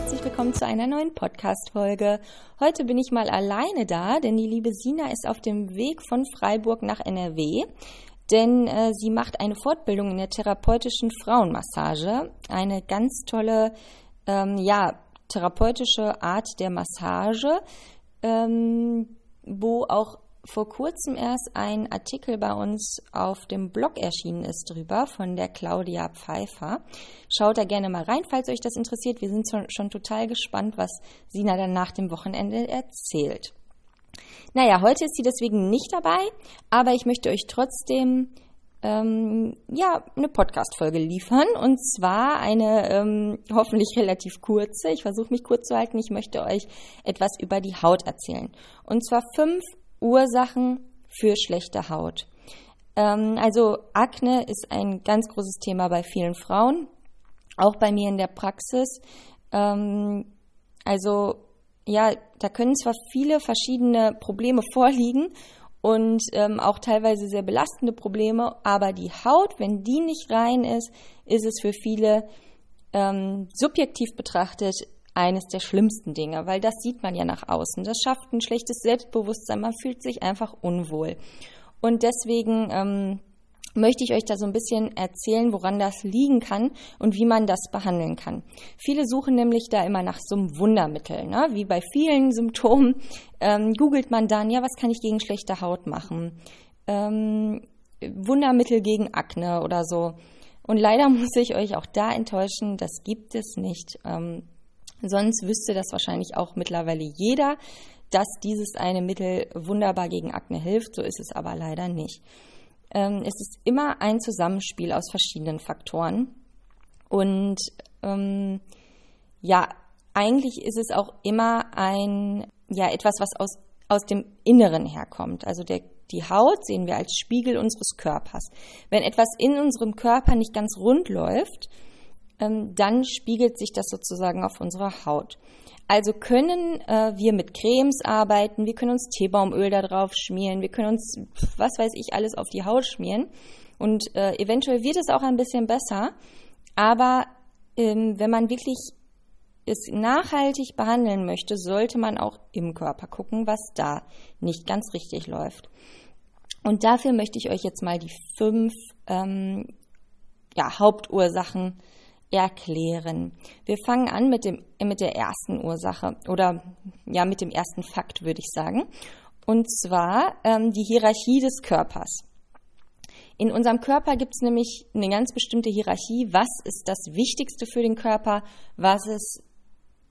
Herzlich willkommen zu einer neuen Podcast-Folge. Heute bin ich mal alleine da, denn die liebe Sina ist auf dem Weg von Freiburg nach NRW, denn äh, sie macht eine Fortbildung in der therapeutischen Frauenmassage. Eine ganz tolle, ähm, ja, therapeutische Art der Massage, ähm, wo auch vor kurzem erst ein Artikel bei uns auf dem Blog erschienen ist drüber von der Claudia Pfeiffer. Schaut da gerne mal rein, falls euch das interessiert. Wir sind schon, total gespannt, was Sina dann nach dem Wochenende erzählt. Naja, heute ist sie deswegen nicht dabei, aber ich möchte euch trotzdem ähm, ja, eine Podcast-Folge liefern und zwar eine ähm, hoffentlich relativ kurze. Ich versuche mich kurz zu halten. Ich möchte euch etwas über die Haut erzählen. Und zwar fünf Ursachen für schlechte Haut. Ähm, also Akne ist ein ganz großes Thema bei vielen Frauen, auch bei mir in der Praxis. Ähm, also ja, da können zwar viele verschiedene Probleme vorliegen und ähm, auch teilweise sehr belastende Probleme, aber die Haut, wenn die nicht rein ist, ist es für viele ähm, subjektiv betrachtet eines der schlimmsten Dinge, weil das sieht man ja nach außen. Das schafft ein schlechtes Selbstbewusstsein, man fühlt sich einfach unwohl. Und deswegen ähm, möchte ich euch da so ein bisschen erzählen, woran das liegen kann und wie man das behandeln kann. Viele suchen nämlich da immer nach so einem Wundermittel. Ne? Wie bei vielen Symptomen ähm, googelt man dann, ja, was kann ich gegen schlechte Haut machen? Ähm, Wundermittel gegen Akne oder so. Und leider muss ich euch auch da enttäuschen, das gibt es nicht. Ähm, Sonst wüsste das wahrscheinlich auch mittlerweile jeder, dass dieses eine Mittel wunderbar gegen Akne hilft. So ist es aber leider nicht. Ähm, es ist immer ein Zusammenspiel aus verschiedenen Faktoren. Und ähm, ja, eigentlich ist es auch immer ein, ja, etwas, was aus, aus dem Inneren herkommt. Also der, die Haut sehen wir als Spiegel unseres Körpers. Wenn etwas in unserem Körper nicht ganz rund läuft, dann spiegelt sich das sozusagen auf unserer Haut. Also können äh, wir mit Cremes arbeiten, wir können uns Teebaumöl da drauf schmieren, wir können uns, was weiß ich, alles auf die Haut schmieren. Und äh, eventuell wird es auch ein bisschen besser. Aber ähm, wenn man wirklich es nachhaltig behandeln möchte, sollte man auch im Körper gucken, was da nicht ganz richtig läuft. Und dafür möchte ich euch jetzt mal die fünf ähm, ja, Hauptursachen erklären. Wir fangen an mit, dem, mit der ersten Ursache oder ja mit dem ersten Fakt, würde ich sagen. Und zwar ähm, die Hierarchie des Körpers. In unserem Körper gibt es nämlich eine ganz bestimmte Hierarchie. Was ist das Wichtigste für den Körper? Was ist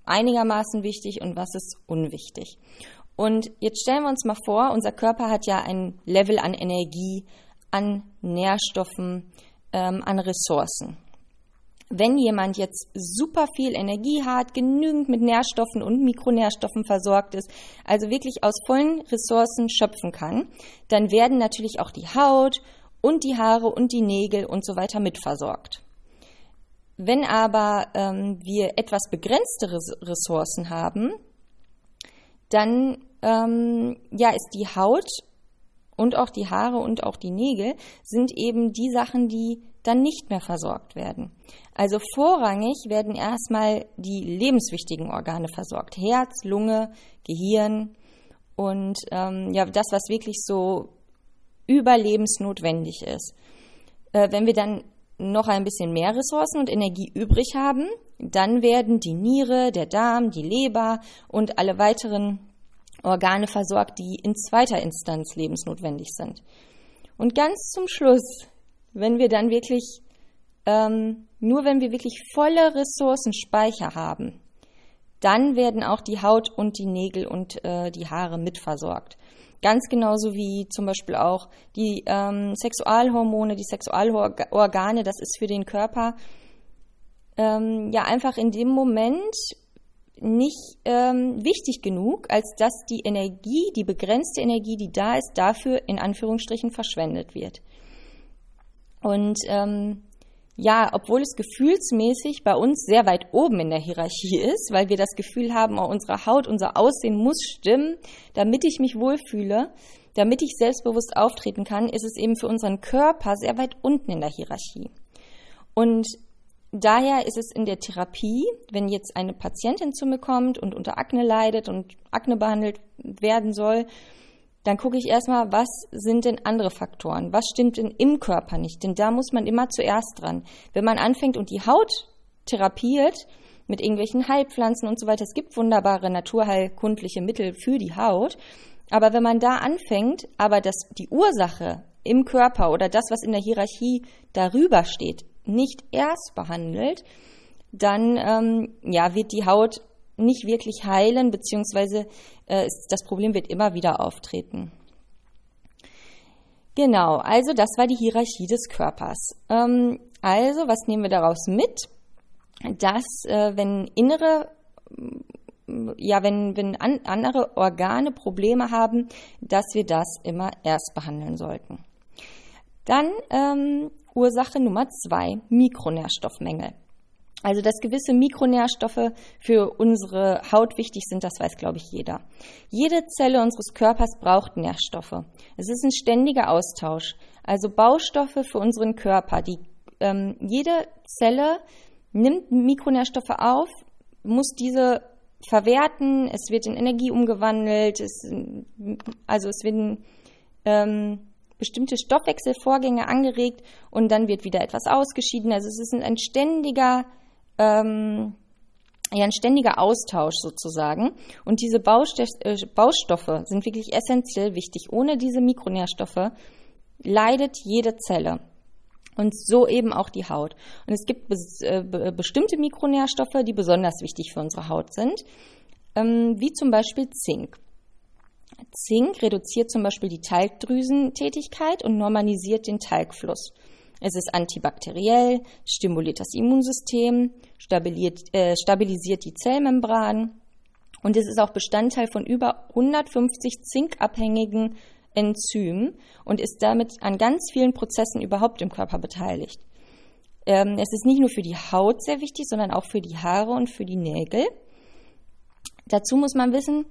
einigermaßen wichtig und was ist unwichtig? Und jetzt stellen wir uns mal vor, unser Körper hat ja ein Level an Energie, an Nährstoffen, ähm, an Ressourcen wenn jemand jetzt super viel Energie hat, genügend mit Nährstoffen und Mikronährstoffen versorgt ist, also wirklich aus vollen Ressourcen schöpfen kann, dann werden natürlich auch die Haut und die Haare und die Nägel und so weiter mitversorgt. Wenn aber ähm, wir etwas begrenzte Ressourcen haben, dann ähm, ja, ist die Haut und auch die Haare und auch die Nägel sind eben die Sachen, die dann nicht mehr versorgt werden. Also vorrangig werden erstmal die lebenswichtigen Organe versorgt. Herz, Lunge, Gehirn und ähm, ja, das, was wirklich so überlebensnotwendig ist. Äh, wenn wir dann noch ein bisschen mehr Ressourcen und Energie übrig haben, dann werden die Niere, der Darm, die Leber und alle weiteren Organe versorgt, die in zweiter Instanz lebensnotwendig sind. Und ganz zum Schluss, wenn wir dann wirklich ähm, nur wenn wir wirklich volle Ressourcenspeicher haben, dann werden auch die Haut und die Nägel und äh, die Haare mitversorgt. Ganz genauso wie zum Beispiel auch die ähm, Sexualhormone, die Sexualorgane, das ist für den Körper ähm, ja einfach in dem Moment nicht ähm, wichtig genug, als dass die Energie, die begrenzte Energie, die da ist, dafür in Anführungsstrichen verschwendet wird. Und ähm, ja, obwohl es gefühlsmäßig bei uns sehr weit oben in der Hierarchie ist, weil wir das Gefühl haben, oh, unsere Haut, unser Aussehen muss stimmen, damit ich mich wohlfühle, damit ich selbstbewusst auftreten kann, ist es eben für unseren Körper sehr weit unten in der Hierarchie. Und daher ist es in der Therapie, wenn jetzt eine Patientin zu mir kommt und unter Akne leidet und Akne behandelt werden soll, dann gucke ich erstmal, was sind denn andere Faktoren? Was stimmt denn im Körper nicht? Denn da muss man immer zuerst dran. Wenn man anfängt und die Haut therapiert mit irgendwelchen Heilpflanzen und so weiter, es gibt wunderbare naturheilkundliche Mittel für die Haut, aber wenn man da anfängt, aber das, die Ursache im Körper oder das, was in der Hierarchie darüber steht, nicht erst behandelt, dann ähm, ja, wird die Haut nicht wirklich heilen, beziehungsweise äh, ist, das Problem wird immer wieder auftreten. Genau, also das war die Hierarchie des Körpers. Ähm, also, was nehmen wir daraus mit? Dass, äh, wenn innere, ja, wenn, wenn an, andere Organe Probleme haben, dass wir das immer erst behandeln sollten. Dann ähm, Ursache Nummer zwei, Mikronährstoffmängel. Also, dass gewisse Mikronährstoffe für unsere Haut wichtig sind, das weiß, glaube ich, jeder. Jede Zelle unseres Körpers braucht Nährstoffe. Es ist ein ständiger Austausch. Also Baustoffe für unseren Körper. Die, ähm, jede Zelle nimmt Mikronährstoffe auf, muss diese verwerten, es wird in Energie umgewandelt, es, also es werden ähm, bestimmte Stoffwechselvorgänge angeregt und dann wird wieder etwas ausgeschieden. Also es ist ein ständiger ähm, ja, ein ständiger Austausch sozusagen. Und diese äh, Baustoffe sind wirklich essentiell wichtig. Ohne diese Mikronährstoffe leidet jede Zelle. Und so eben auch die Haut. Und es gibt bes äh, bestimmte Mikronährstoffe, die besonders wichtig für unsere Haut sind, ähm, wie zum Beispiel Zink. Zink reduziert zum Beispiel die Talgdrüsentätigkeit und normalisiert den Talgfluss. Es ist antibakteriell, stimuliert das Immunsystem, stabilisiert, äh, stabilisiert die Zellmembran und es ist auch Bestandteil von über 150 zinkabhängigen Enzymen und ist damit an ganz vielen Prozessen überhaupt im Körper beteiligt. Ähm, es ist nicht nur für die Haut sehr wichtig, sondern auch für die Haare und für die Nägel. Dazu muss man wissen,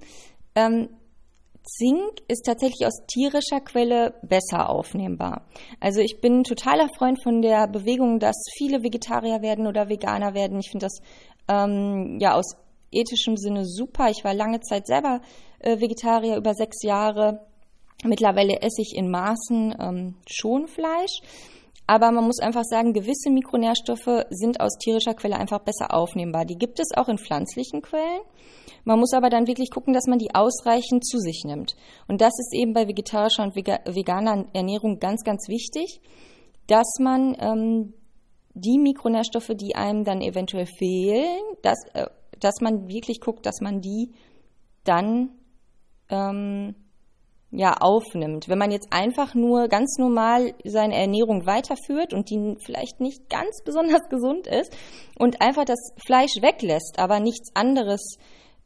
ähm, Zink ist tatsächlich aus tierischer Quelle besser aufnehmbar. Also ich bin totaler Freund von der Bewegung, dass viele Vegetarier werden oder Veganer werden. Ich finde das ähm, ja aus ethischem Sinne super. Ich war lange Zeit selber äh, Vegetarier, über sechs Jahre. Mittlerweile esse ich in Maßen ähm, schon Fleisch. Aber man muss einfach sagen, gewisse Mikronährstoffe sind aus tierischer Quelle einfach besser aufnehmbar. Die gibt es auch in pflanzlichen Quellen. Man muss aber dann wirklich gucken, dass man die ausreichend zu sich nimmt. Und das ist eben bei vegetarischer und veganer Ernährung ganz, ganz wichtig, dass man ähm, die Mikronährstoffe, die einem dann eventuell fehlen, dass, äh, dass man wirklich guckt, dass man die dann ähm, ja, aufnimmt. Wenn man jetzt einfach nur ganz normal seine Ernährung weiterführt und die vielleicht nicht ganz besonders gesund ist und einfach das Fleisch weglässt, aber nichts anderes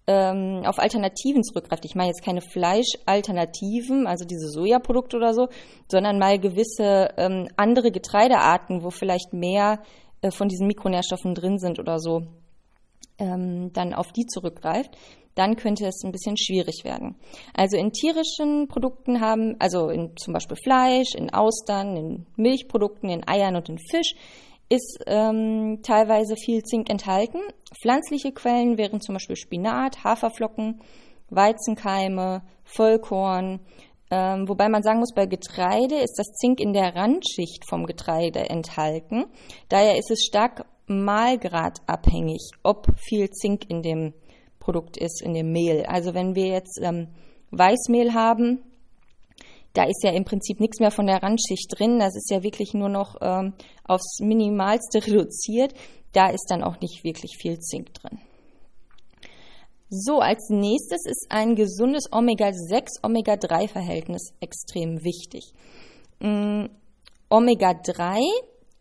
ähm, auf Alternativen zurückgreift. Ich meine jetzt keine Fleischalternativen, also diese Sojaprodukte oder so, sondern mal gewisse ähm, andere Getreidearten, wo vielleicht mehr äh, von diesen Mikronährstoffen drin sind oder so, ähm, dann auf die zurückgreift dann könnte es ein bisschen schwierig werden. Also in tierischen Produkten haben, also in zum Beispiel Fleisch, in Austern, in Milchprodukten, in Eiern und in Fisch ist ähm, teilweise viel Zink enthalten. Pflanzliche Quellen wären zum Beispiel Spinat, Haferflocken, Weizenkeime, Vollkorn. Ähm, wobei man sagen muss, bei Getreide ist das Zink in der Randschicht vom Getreide enthalten. Daher ist es stark malgradabhängig, ob viel Zink in dem Produkt ist in dem Mehl. Also wenn wir jetzt ähm, Weißmehl haben, da ist ja im Prinzip nichts mehr von der Randschicht drin. Das ist ja wirklich nur noch ähm, aufs Minimalste reduziert. Da ist dann auch nicht wirklich viel Zink drin. So, als nächstes ist ein gesundes Omega-6-Omega-3-Verhältnis extrem wichtig. Mm, Omega-3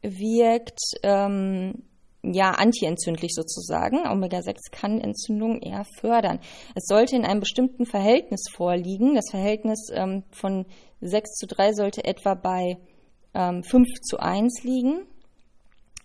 wirkt ähm, ja antientzündlich sozusagen. Omega-6 kann Entzündungen eher fördern. Es sollte in einem bestimmten Verhältnis vorliegen. Das Verhältnis ähm, von 6 zu 3 sollte etwa bei ähm, 5 zu 1 liegen.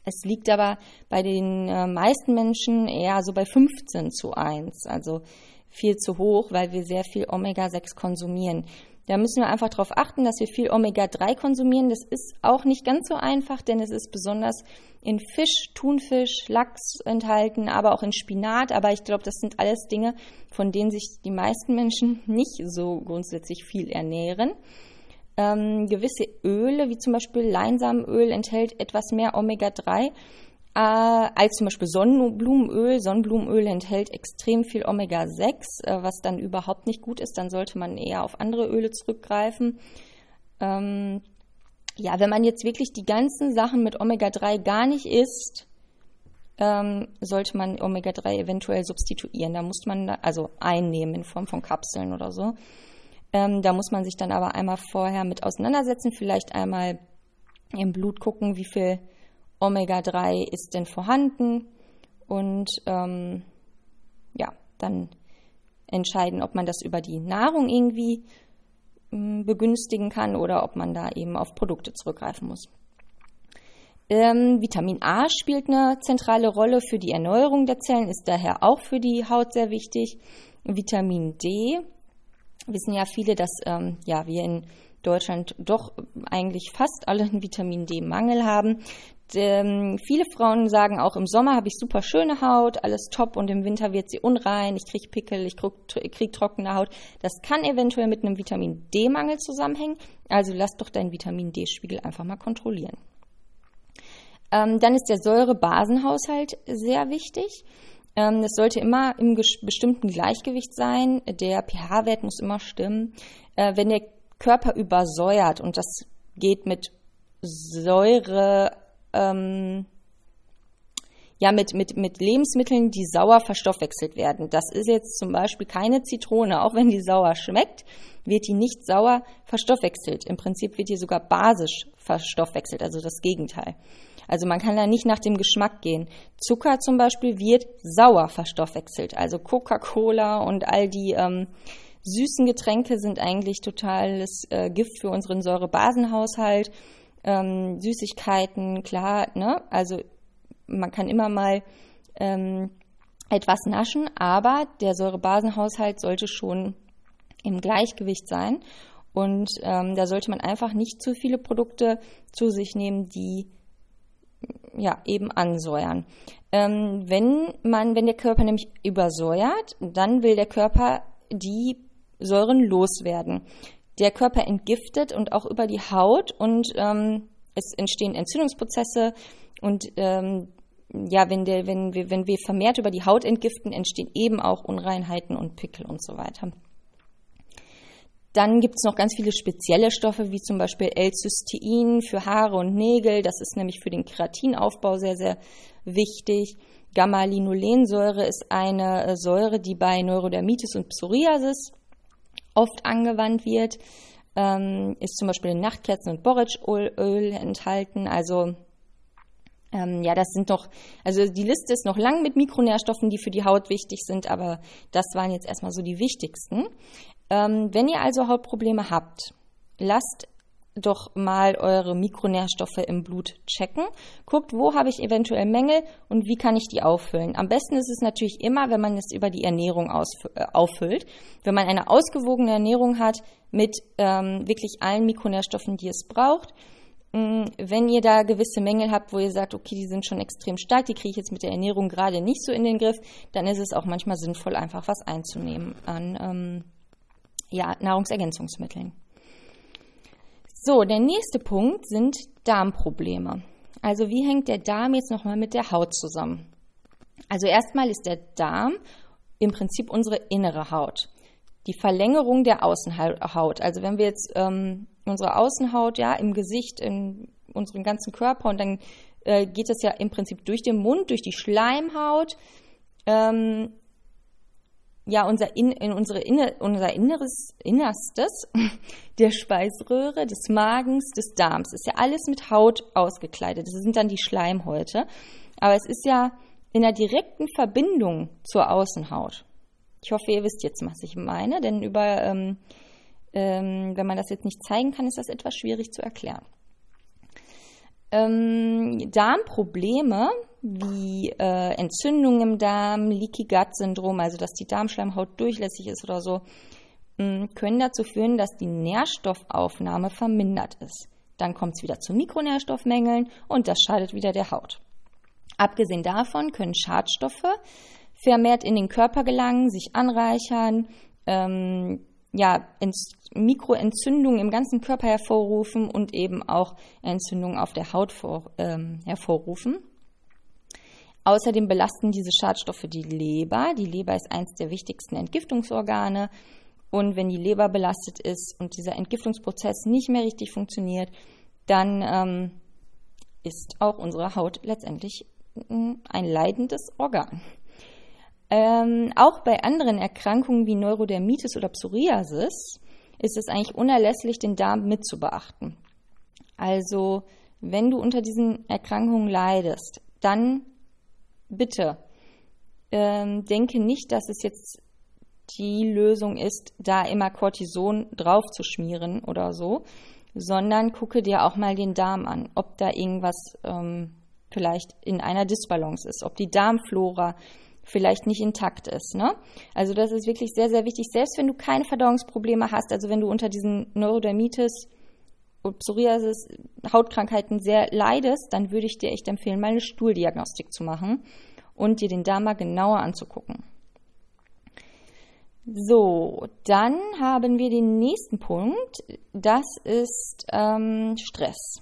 Es liegt aber bei den äh, meisten Menschen eher so bei 15 zu 1, also viel zu hoch, weil wir sehr viel Omega-6 konsumieren. Da müssen wir einfach darauf achten, dass wir viel Omega-3 konsumieren. Das ist auch nicht ganz so einfach, denn es ist besonders in Fisch, Thunfisch, Lachs enthalten, aber auch in Spinat. Aber ich glaube, das sind alles Dinge, von denen sich die meisten Menschen nicht so grundsätzlich viel ernähren. Ähm, gewisse Öle, wie zum Beispiel Leinsamenöl, enthält etwas mehr Omega-3 äh, als zum Beispiel Sonnenblumenöl. Sonnenblumenöl enthält extrem viel Omega-6, äh, was dann überhaupt nicht gut ist. Dann sollte man eher auf andere Öle zurückgreifen. Ähm, ja, wenn man jetzt wirklich die ganzen Sachen mit Omega-3 gar nicht isst, ähm, sollte man Omega-3 eventuell substituieren. Da muss man, also einnehmen in Form von Kapseln oder so. Ähm, da muss man sich dann aber einmal vorher mit auseinandersetzen, vielleicht einmal im Blut gucken, wie viel Omega-3 ist denn vorhanden und ähm, ja, dann entscheiden, ob man das über die Nahrung irgendwie ähm, begünstigen kann oder ob man da eben auf Produkte zurückgreifen muss. Ähm, Vitamin A spielt eine zentrale Rolle für die Erneuerung der Zellen, ist daher auch für die Haut sehr wichtig. Vitamin D wissen ja viele, dass ähm, ja, wir in Deutschland doch eigentlich fast alle einen Vitamin D-Mangel haben. Ähm, viele Frauen sagen auch, im Sommer habe ich super schöne Haut, alles top und im Winter wird sie unrein, ich kriege Pickel, ich kriege krieg trockene Haut. Das kann eventuell mit einem Vitamin D-Mangel zusammenhängen. Also lass doch deinen Vitamin D-Spiegel einfach mal kontrollieren. Ähm, dann ist der Säure-Basenhaushalt sehr wichtig. Ähm, das sollte immer im bestimmten Gleichgewicht sein. Der pH-Wert muss immer stimmen. Äh, wenn der Körper übersäuert und das geht mit Säure, ähm, ja, mit, mit, mit Lebensmitteln, die sauer verstoffwechselt werden. Das ist jetzt zum Beispiel keine Zitrone. Auch wenn die sauer schmeckt, wird die nicht sauer verstoffwechselt. Im Prinzip wird die sogar basisch verstoffwechselt, also das Gegenteil. Also man kann da nicht nach dem Geschmack gehen. Zucker zum Beispiel wird sauer verstoffwechselt. Also Coca-Cola und all die ähm, süßen Getränke sind eigentlich totales äh, Gift für unseren Säurebasenhaushalt. Ähm, Süßigkeiten, klar, ne? Also man kann immer mal ähm, etwas naschen, aber der Säurebasenhaushalt sollte schon im Gleichgewicht sein. Und ähm, da sollte man einfach nicht zu viele Produkte zu sich nehmen, die ja, eben ansäuern. Ähm, wenn man, wenn der Körper nämlich übersäuert, dann will der Körper die Säuren loswerden. Der Körper entgiftet und auch über die Haut und ähm, es entstehen Entzündungsprozesse und ähm, ja, wenn, der, wenn, wir, wenn wir vermehrt über die Haut entgiften, entstehen eben auch Unreinheiten und Pickel und so weiter. Dann gibt es noch ganz viele spezielle Stoffe, wie zum Beispiel L-Cystein für Haare und Nägel. Das ist nämlich für den Keratinaufbau sehr, sehr wichtig. Gamma-Linolensäure ist eine äh, Säure, die bei Neurodermitis und Psoriasis oft angewandt wird. Ähm, ist zum Beispiel in Nachtkerzen und Borretschöl enthalten. Also ähm, ja, das sind doch, also die Liste ist noch lang mit Mikronährstoffen, die für die Haut wichtig sind, aber das waren jetzt erstmal so die wichtigsten. Ähm, wenn ihr also Hautprobleme habt, lasst doch mal eure Mikronährstoffe im Blut checken. Guckt, wo habe ich eventuell Mängel und wie kann ich die auffüllen. Am besten ist es natürlich immer, wenn man es über die Ernährung äh, auffüllt. Wenn man eine ausgewogene Ernährung hat mit ähm, wirklich allen Mikronährstoffen, die es braucht. Mm, wenn ihr da gewisse Mängel habt, wo ihr sagt, okay, die sind schon extrem stark, die kriege ich jetzt mit der Ernährung gerade nicht so in den Griff, dann ist es auch manchmal sinnvoll, einfach was einzunehmen an ähm, ja, Nahrungsergänzungsmitteln. So, der nächste Punkt sind Darmprobleme. Also wie hängt der Darm jetzt nochmal mit der Haut zusammen? Also erstmal ist der Darm im Prinzip unsere innere Haut. Die Verlängerung der Außenhaut. Also wenn wir jetzt ähm, unsere Außenhaut ja im Gesicht, in unserem ganzen Körper und dann äh, geht es ja im Prinzip durch den Mund, durch die Schleimhaut, ähm, ja unser, in, in unsere Inne, unser Inneres, Innerstes der Speiseröhre, des Magens, des Darms. Ist ja alles mit Haut ausgekleidet. Das sind dann die Schleimhäute. Aber es ist ja in einer direkten Verbindung zur Außenhaut. Ich hoffe, ihr wisst jetzt, was ich meine, denn über, ähm, ähm, wenn man das jetzt nicht zeigen kann, ist das etwas schwierig zu erklären. Ähm, Darmprobleme wie äh, Entzündungen im Darm, Leaky Gut Syndrom, also dass die Darmschleimhaut durchlässig ist oder so, mh, mm, können dazu führen, dass die Nährstoffaufnahme vermindert ist. Dann kommt es wieder zu Mikronährstoffmängeln und das schadet wieder der Haut. Abgesehen davon können Schadstoffe vermehrt in den Körper gelangen, sich anreichern, ähm, ja, Mikroentzündungen im ganzen Körper hervorrufen und eben auch Entzündungen auf der Haut vor, ähm, hervorrufen. Außerdem belasten diese Schadstoffe die Leber. Die Leber ist eines der wichtigsten Entgiftungsorgane. Und wenn die Leber belastet ist und dieser Entgiftungsprozess nicht mehr richtig funktioniert, dann ähm, ist auch unsere Haut letztendlich ein leidendes Organ. Ähm, auch bei anderen Erkrankungen wie Neurodermitis oder Psoriasis ist es eigentlich unerlässlich, den Darm mitzubeachten. Also, wenn du unter diesen Erkrankungen leidest, dann bitte ähm, denke nicht, dass es jetzt die Lösung ist, da immer Cortison drauf zu schmieren oder so, sondern gucke dir auch mal den Darm an, ob da irgendwas ähm, vielleicht in einer Disbalance ist, ob die Darmflora vielleicht nicht intakt ist. Ne? Also das ist wirklich sehr, sehr wichtig. Selbst wenn du keine Verdauungsprobleme hast, also wenn du unter diesen Neurodermitis und Psoriasis, Hautkrankheiten sehr leidest, dann würde ich dir echt empfehlen, mal eine Stuhldiagnostik zu machen und dir den Darm mal genauer anzugucken. So, dann haben wir den nächsten Punkt. Das ist ähm, Stress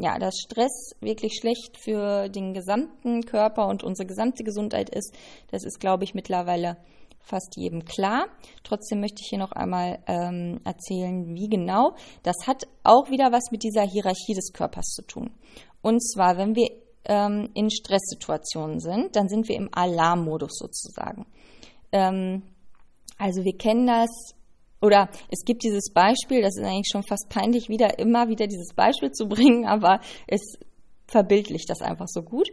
ja, dass Stress wirklich schlecht für den gesamten Körper und unsere gesamte Gesundheit ist, das ist, glaube ich, mittlerweile fast jedem klar. Trotzdem möchte ich hier noch einmal ähm, erzählen, wie genau. Das hat auch wieder was mit dieser Hierarchie des Körpers zu tun. Und zwar, wenn wir ähm, in Stresssituationen sind, dann sind wir im Alarmmodus sozusagen. Ähm, also wir kennen das oder es gibt dieses Beispiel, das ist eigentlich schon fast peinlich, wieder immer wieder dieses Beispiel zu bringen, aber es verbildlicht das einfach so gut.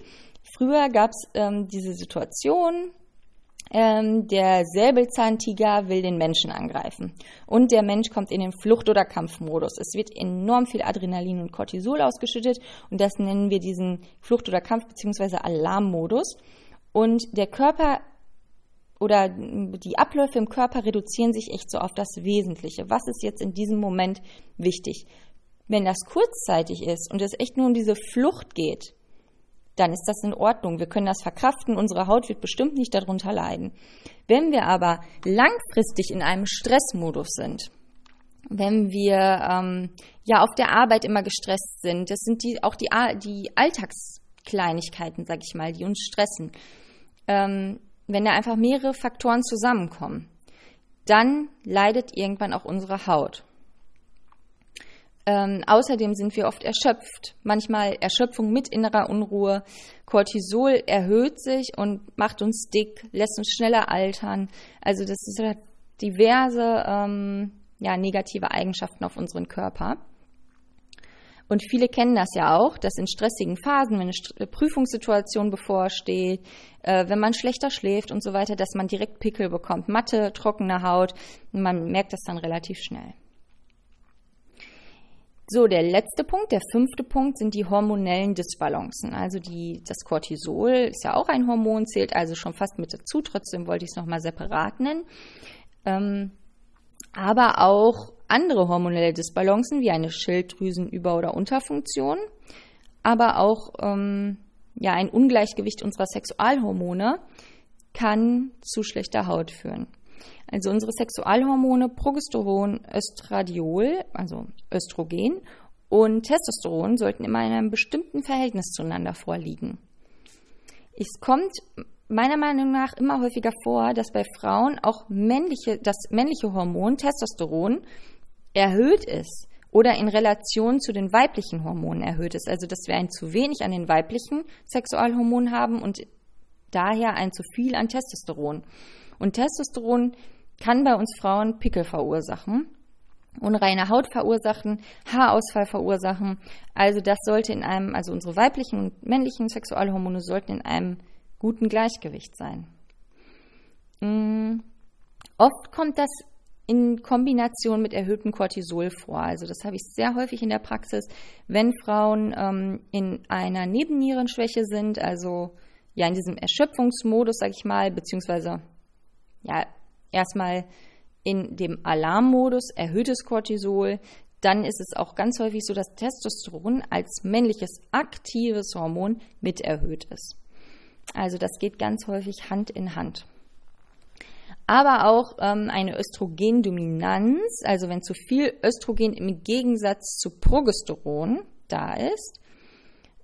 Früher gab es ähm, diese Situation, ähm, der Säbelzahntiger will den Menschen angreifen und der Mensch kommt in den Flucht- oder Kampfmodus. Es wird enorm viel Adrenalin und Cortisol ausgeschüttet und das nennen wir diesen Flucht- oder Kampf- bzw. Alarmmodus. Und der Körper oder die Abläufe im Körper reduzieren sich echt so auf das Wesentliche. Was ist jetzt in diesem Moment wichtig? Wenn das kurzzeitig ist und es echt nur um diese Flucht geht, dann ist das in Ordnung. Wir können das verkraften. Unsere Haut wird bestimmt nicht darunter leiden. Wenn wir aber langfristig in einem Stressmodus sind, wenn wir ähm, ja auf der Arbeit immer gestresst sind, das sind die, auch die, die Alltagskleinigkeiten, sag ich mal, die uns stressen. Ähm, wenn da einfach mehrere Faktoren zusammenkommen, dann leidet irgendwann auch unsere Haut. Ähm, außerdem sind wir oft erschöpft. Manchmal Erschöpfung mit innerer Unruhe. Cortisol erhöht sich und macht uns dick, lässt uns schneller altern. Also das ist diverse ähm, ja, negative Eigenschaften auf unseren Körper. Und viele kennen das ja auch, dass in stressigen Phasen, wenn eine äh, Prüfungssituation bevorsteht, äh, wenn man schlechter schläft und so weiter, dass man direkt Pickel bekommt, matte, trockene Haut. Man merkt das dann relativ schnell. So, der letzte Punkt, der fünfte Punkt sind die hormonellen Disbalancen. Also die, das Cortisol ist ja auch ein Hormon, zählt also schon fast mit dazu. Trotzdem wollte ich es nochmal separat nennen. Ähm, aber auch andere hormonelle Disbalancen wie eine Schilddrüsenüber- oder Unterfunktion, aber auch ähm, ja, ein Ungleichgewicht unserer Sexualhormone kann zu schlechter Haut führen. Also unsere Sexualhormone Progesteron, Östradiol, also Östrogen und Testosteron sollten immer in einem bestimmten Verhältnis zueinander vorliegen. Es kommt meiner Meinung nach immer häufiger vor, dass bei Frauen auch männliche, das männliche Hormon Testosteron erhöht ist oder in Relation zu den weiblichen Hormonen erhöht ist. Also dass wir ein zu wenig an den weiblichen Sexualhormonen haben und daher ein zu viel an Testosteron. Und Testosteron kann bei uns Frauen Pickel verursachen, unreine Haut verursachen, Haarausfall verursachen. Also das sollte in einem, also unsere weiblichen und männlichen Sexualhormone sollten in einem guten Gleichgewicht sein. Mhm. Oft kommt das in Kombination mit erhöhtem Cortisol vor. Also das habe ich sehr häufig in der Praxis, wenn Frauen ähm, in einer Nebennierenschwäche sind, also ja in diesem Erschöpfungsmodus, sage ich mal, beziehungsweise ja erstmal in dem Alarmmodus, erhöhtes Cortisol, dann ist es auch ganz häufig so, dass Testosteron als männliches aktives Hormon mit erhöht ist. Also das geht ganz häufig Hand in Hand aber auch ähm, eine Östrogendominanz, also wenn zu viel Östrogen im Gegensatz zu Progesteron da ist,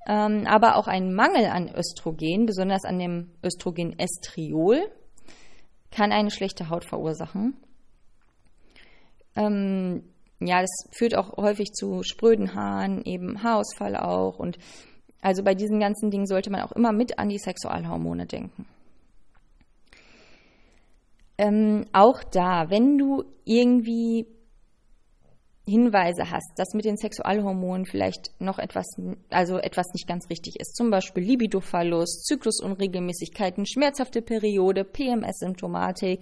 ähm, aber auch ein Mangel an Östrogen, besonders an dem Östrogen Estriol, kann eine schlechte Haut verursachen. Ähm, ja, das führt auch häufig zu spröden Haaren, eben Haarausfall auch. Und also bei diesen ganzen Dingen sollte man auch immer mit an die Sexualhormone denken. Ähm, auch da, wenn du irgendwie Hinweise hast, dass mit den Sexualhormonen vielleicht noch etwas, also etwas nicht ganz richtig ist, zum Beispiel Libidoverlust, Zyklusunregelmäßigkeiten, schmerzhafte Periode, PMS-Symptomatik,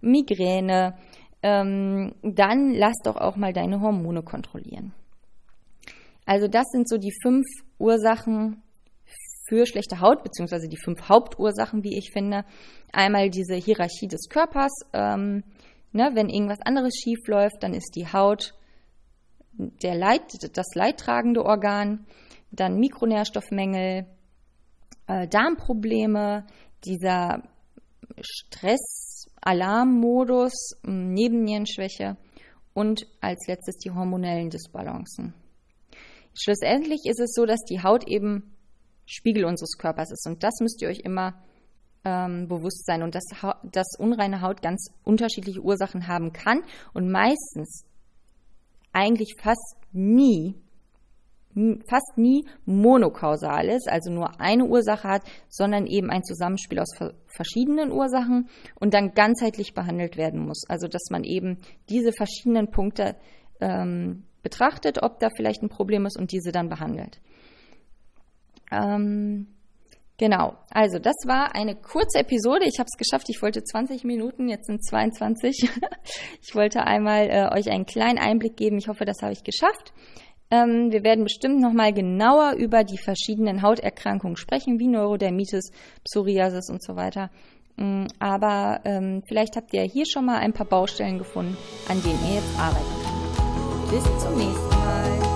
Migräne, ähm, dann lass doch auch mal deine Hormone kontrollieren. Also das sind so die fünf Ursachen, für schlechte Haut, beziehungsweise die fünf Hauptursachen, wie ich finde. Einmal diese Hierarchie des Körpers. Ähm, ne, wenn irgendwas anderes schief läuft, dann ist die Haut der Leit, das leidtragende Organ. Dann Mikronährstoffmängel, äh, Darmprobleme, dieser Stress-Alarmmodus, Nebennierenschwäche und als letztes die hormonellen Disbalancen. Schlussendlich ist es so, dass die Haut eben Spiegel unseres Körpers ist. Und das müsst ihr euch immer ähm, bewusst sein. Und dass, dass unreine Haut ganz unterschiedliche Ursachen haben kann und meistens eigentlich fast nie fast nie monokausal ist, also nur eine Ursache hat, sondern eben ein Zusammenspiel aus verschiedenen Ursachen und dann ganzheitlich behandelt werden muss. Also dass man eben diese verschiedenen Punkte ähm, betrachtet, ob da vielleicht ein Problem ist und diese dann behandelt. Ähm, genau, also das war eine kurze Episode. Ich habe es geschafft. Ich wollte 20 Minuten, jetzt sind 22. ich wollte einmal äh, euch einen kleinen Einblick geben. Ich hoffe, das habe ich geschafft. Ähm, wir werden bestimmt nochmal genauer über die verschiedenen Hauterkrankungen sprechen, wie Neurodermitis, Psoriasis und so weiter. Mm, aber ähm, vielleicht habt ihr hier schon mal ein paar Baustellen gefunden, an denen ihr jetzt arbeiten könnt. Bis zum nächsten Mal.